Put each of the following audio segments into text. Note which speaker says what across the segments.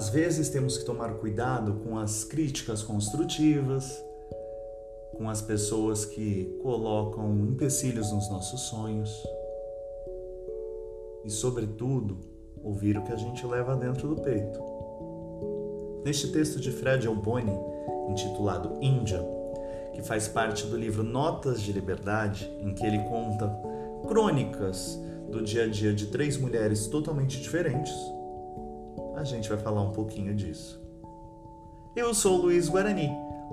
Speaker 1: Às vezes temos que tomar cuidado com as críticas construtivas, com as pessoas que colocam empecilhos nos nossos sonhos e, sobretudo, ouvir o que a gente leva dentro do peito. Neste texto de Fred Alboni, intitulado Índia, que faz parte do livro Notas de Liberdade, em que ele conta crônicas do dia a dia de três mulheres totalmente diferentes, a gente vai falar um pouquinho disso. Eu sou Luiz Guarani,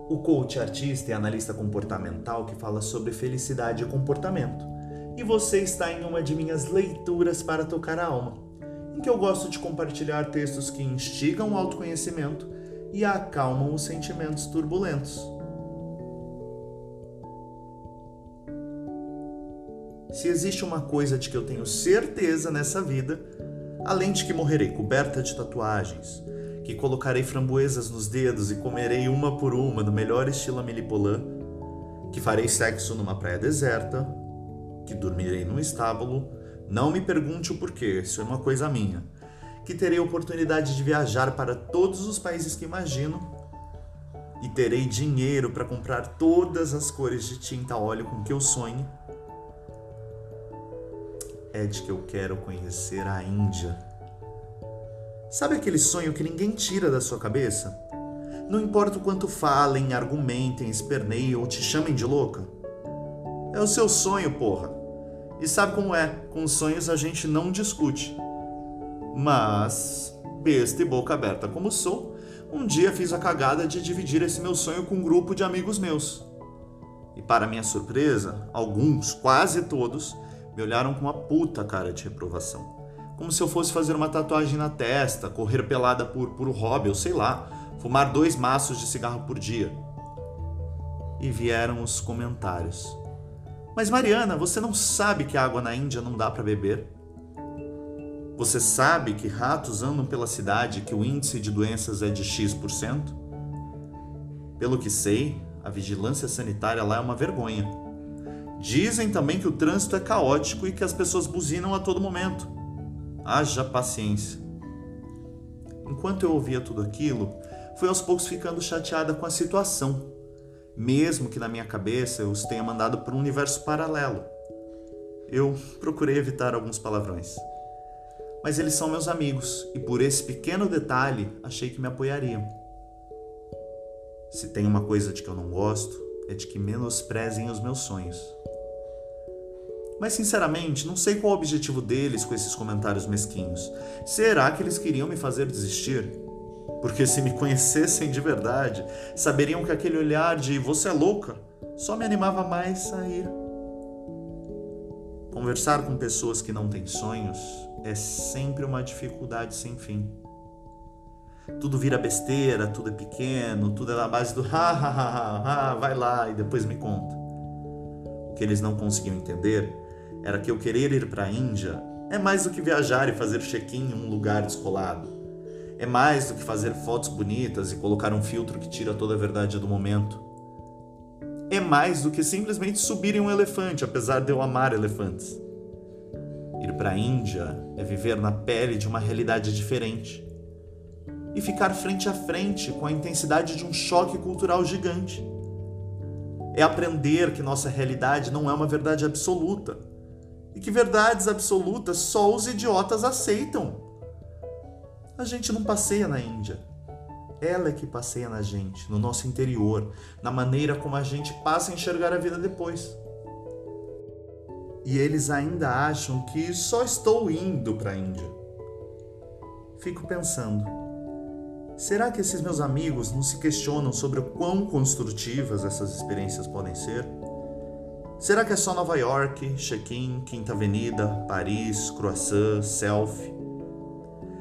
Speaker 1: o coach artista e analista comportamental que fala sobre felicidade e comportamento. E você está em uma de minhas leituras para tocar a alma, em que eu gosto de compartilhar textos que instigam o autoconhecimento e acalmam os sentimentos turbulentos. Se existe uma coisa de que eu tenho certeza nessa vida, além de que morrerei coberta de tatuagens, que colocarei framboesas nos dedos e comerei uma por uma no melhor estilo Amilipolã, que farei sexo numa praia deserta, que dormirei num estábulo, não me pergunte o porquê, isso é uma coisa minha, que terei oportunidade de viajar para todos os países que imagino e terei dinheiro para comprar todas as cores de tinta óleo com que eu sonho é de que eu quero conhecer a Índia. Sabe aquele sonho que ninguém tira da sua cabeça? Não importa o quanto falem, argumentem, esperneiem ou te chamem de louca. É o seu sonho, porra. E sabe como é? Com sonhos a gente não discute. Mas, besta e boca aberta como sou, um dia fiz a cagada de dividir esse meu sonho com um grupo de amigos meus. E para minha surpresa, alguns, quase todos, me olharam com uma puta cara de reprovação. Como se eu fosse fazer uma tatuagem na testa, correr pelada por puro hobby, ou sei lá, fumar dois maços de cigarro por dia. E vieram os comentários. Mas Mariana, você não sabe que água na Índia não dá para beber? Você sabe que ratos andam pela cidade e que o índice de doenças é de X%? Pelo que sei, a vigilância sanitária lá é uma vergonha. Dizem também que o trânsito é caótico e que as pessoas buzinam a todo momento. Haja paciência. Enquanto eu ouvia tudo aquilo, fui aos poucos ficando chateada com a situação, mesmo que na minha cabeça eu os tenha mandado para um universo paralelo. Eu procurei evitar alguns palavrões. Mas eles são meus amigos e por esse pequeno detalhe achei que me apoiariam. Se tem uma coisa de que eu não gosto, é de que menosprezem os meus sonhos. Mas sinceramente, não sei qual o objetivo deles com esses comentários mesquinhos. Será que eles queriam me fazer desistir? Porque se me conhecessem de verdade, saberiam que aquele olhar de você é louca só me animava mais a ir. Conversar com pessoas que não têm sonhos é sempre uma dificuldade sem fim. Tudo vira besteira, tudo é pequeno, tudo é na base do ha ha ha ha, vai lá e depois me conta. O que eles não conseguiam entender era que eu querer ir para a Índia é mais do que viajar e fazer check-in em um lugar descolado. É mais do que fazer fotos bonitas e colocar um filtro que tira toda a verdade do momento. É mais do que simplesmente subir em um elefante, apesar de eu amar elefantes. Ir para a Índia é viver na pele de uma realidade diferente e ficar frente a frente com a intensidade de um choque cultural gigante. É aprender que nossa realidade não é uma verdade absoluta e que verdades absolutas só os idiotas aceitam. A gente não passeia na Índia. Ela é que passeia na gente, no nosso interior, na maneira como a gente passa a enxergar a vida depois. E eles ainda acham que só estou indo para a Índia. Fico pensando, será que esses meus amigos não se questionam sobre o quão construtivas essas experiências podem ser? Será que é só Nova York, Check-in, Quinta Avenida, Paris, Croissant, Selfie?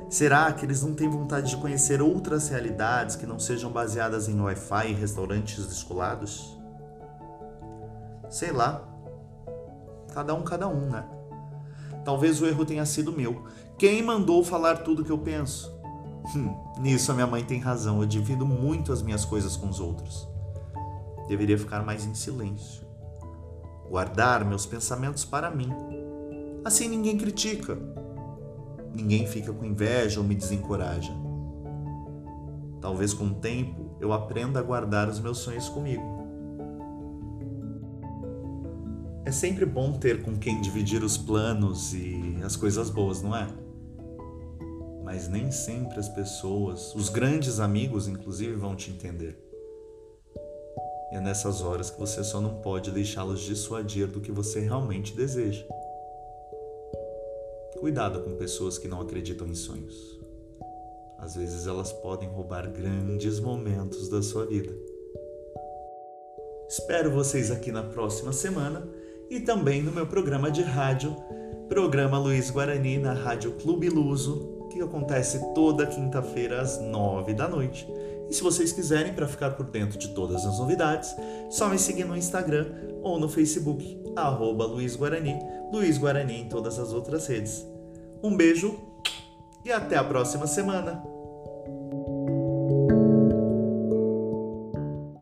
Speaker 1: Será que eles não têm vontade de conhecer outras realidades que não sejam baseadas em Wi-Fi e restaurantes descolados? Sei lá. Cada um, cada um, né? Talvez o erro tenha sido meu. Quem mandou falar tudo que eu penso? Hum, nisso a minha mãe tem razão. Eu divido muito as minhas coisas com os outros. Deveria ficar mais em silêncio guardar meus pensamentos para mim. Assim ninguém critica, ninguém fica com inveja ou me desencoraja. Talvez com o tempo eu aprenda a guardar os meus sonhos comigo. É sempre bom ter com quem dividir os planos e as coisas boas, não é? Mas nem sempre as pessoas, os grandes amigos inclusive, vão te entender. E é nessas horas que você só não pode deixá-los dissuadir do que você realmente deseja. Cuidado com pessoas que não acreditam em sonhos. Às vezes elas podem roubar grandes momentos da sua vida. Espero vocês aqui na próxima semana e também no meu programa de rádio, programa Luiz Guarani na Rádio Clube Luso, que acontece toda quinta-feira às nove da noite. E se vocês quiserem, para ficar por dentro de todas as novidades, só me seguir no Instagram ou no Facebook, arroba Luiz Guarani, Luiz Guarani em todas as outras redes. Um beijo e até a próxima semana!